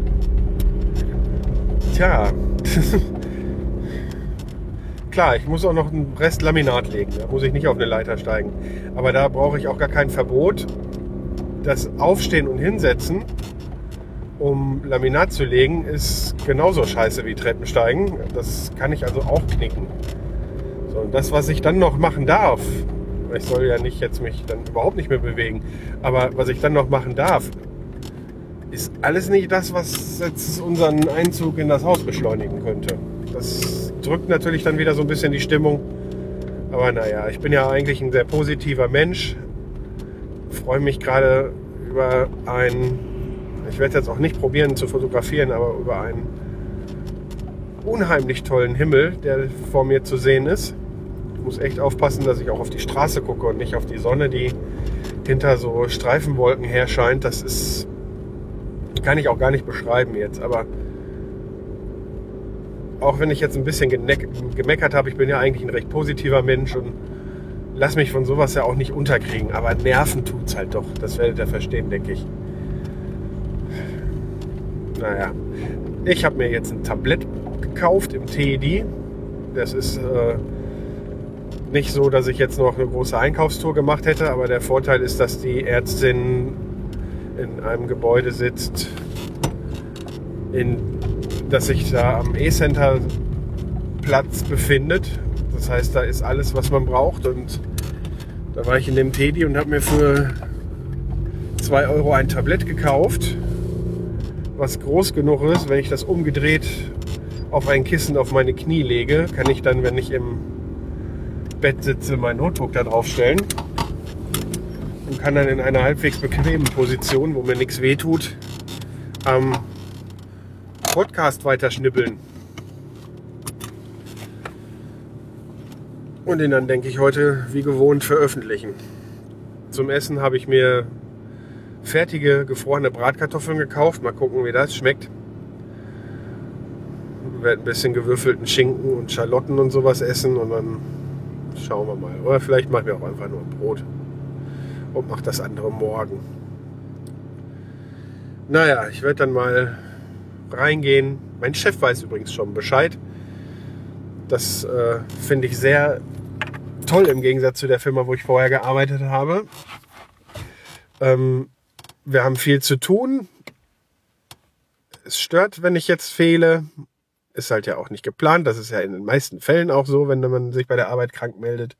tja, klar, ich muss auch noch einen Rest Laminat legen, da muss ich nicht auf eine Leiter steigen. Aber da brauche ich auch gar kein Verbot. Das Aufstehen und Hinsetzen, um Laminat zu legen, ist genauso scheiße wie Treppensteigen. Das kann ich also auch knicken. So, und das, was ich dann noch machen darf, ich soll ja nicht jetzt mich dann überhaupt nicht mehr bewegen, aber was ich dann noch machen darf, ist alles nicht das, was jetzt unseren Einzug in das Haus beschleunigen könnte. Das drückt natürlich dann wieder so ein bisschen die Stimmung. Aber naja, ich bin ja eigentlich ein sehr positiver Mensch. Freue mich gerade über ein, ich werde jetzt auch nicht probieren zu fotografieren, aber über ein unheimlich tollen Himmel, der vor mir zu sehen ist. Ich muss echt aufpassen, dass ich auch auf die Straße gucke und nicht auf die Sonne, die hinter so Streifenwolken her scheint. Das ist, kann ich auch gar nicht beschreiben jetzt, aber auch wenn ich jetzt ein bisschen gemeckert habe, ich bin ja eigentlich ein recht positiver Mensch und lass mich von sowas ja auch nicht unterkriegen, aber Nerven tut's halt doch. Das werdet ihr verstehen, denke ich. Naja, ich habe mir jetzt ein Tablett gekauft im TED. Das ist äh, nicht so, dass ich jetzt noch eine große Einkaufstour gemacht hätte, aber der Vorteil ist, dass die Ärztin in einem Gebäude sitzt, in, das sich da am E-Center Platz befindet. Das heißt, da ist alles, was man braucht. Und da war ich in dem Teddy und habe mir für 2 Euro ein Tablett gekauft, was groß genug ist. Wenn ich das umgedreht auf ein Kissen auf meine Knie lege, kann ich dann, wenn ich im Bett sitze, mein Notebook da drauf stellen und kann dann in einer halbwegs bequemen Position, wo mir nichts wehtut, am Podcast weiterschnippeln. Und den dann, denke ich, heute wie gewohnt veröffentlichen. Zum Essen habe ich mir fertige gefrorene Bratkartoffeln gekauft. Mal gucken, wie das schmeckt werde ein bisschen gewürfelten Schinken und Schalotten und sowas essen und dann schauen wir mal. Oder vielleicht machen wir auch einfach nur ein Brot und mache das andere morgen. Naja, ich werde dann mal reingehen. Mein Chef weiß übrigens schon Bescheid. Das äh, finde ich sehr toll im Gegensatz zu der Firma, wo ich vorher gearbeitet habe. Ähm, wir haben viel zu tun. Es stört, wenn ich jetzt fehle ist halt ja auch nicht geplant. Das ist ja in den meisten Fällen auch so, wenn man sich bei der Arbeit krank meldet.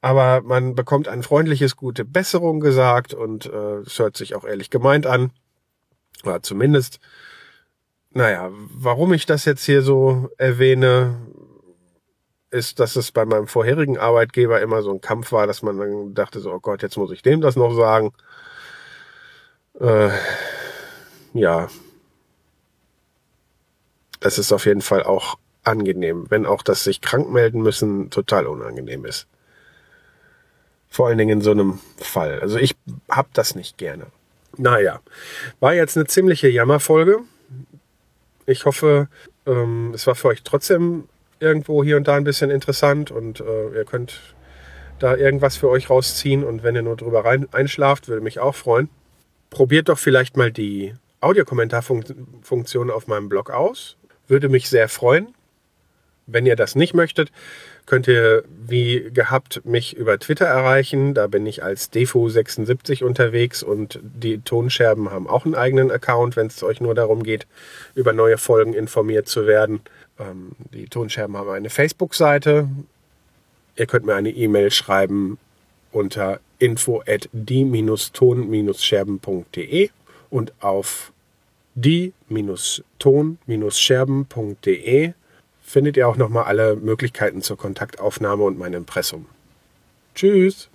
Aber man bekommt ein freundliches gute Besserung gesagt und äh, es hört sich auch ehrlich gemeint an. Oder zumindest, naja, warum ich das jetzt hier so erwähne, ist, dass es bei meinem vorherigen Arbeitgeber immer so ein Kampf war, dass man dann dachte so, oh Gott, jetzt muss ich dem das noch sagen. Äh, ja, das ist auf jeden Fall auch angenehm, wenn auch das sich krank melden müssen total unangenehm ist. Vor allen Dingen in so einem Fall. Also ich hab das nicht gerne. Naja, war jetzt eine ziemliche Jammerfolge. Ich hoffe, ähm, es war für euch trotzdem irgendwo hier und da ein bisschen interessant und äh, ihr könnt da irgendwas für euch rausziehen und wenn ihr nur drüber rein, einschlaft, würde mich auch freuen. Probiert doch vielleicht mal die Audiokommentarfunktion auf meinem Blog aus. Würde mich sehr freuen. Wenn ihr das nicht möchtet, könnt ihr wie gehabt mich über Twitter erreichen. Da bin ich als Defo76 unterwegs und die Tonscherben haben auch einen eigenen Account, wenn es euch nur darum geht, über neue Folgen informiert zu werden. Ähm, die Tonscherben haben eine Facebook-Seite. Ihr könnt mir eine E-Mail schreiben unter info at die-ton-scherben.de und auf die-ton-scherben.de findet ihr auch nochmal alle Möglichkeiten zur Kontaktaufnahme und mein Impressum. Tschüss!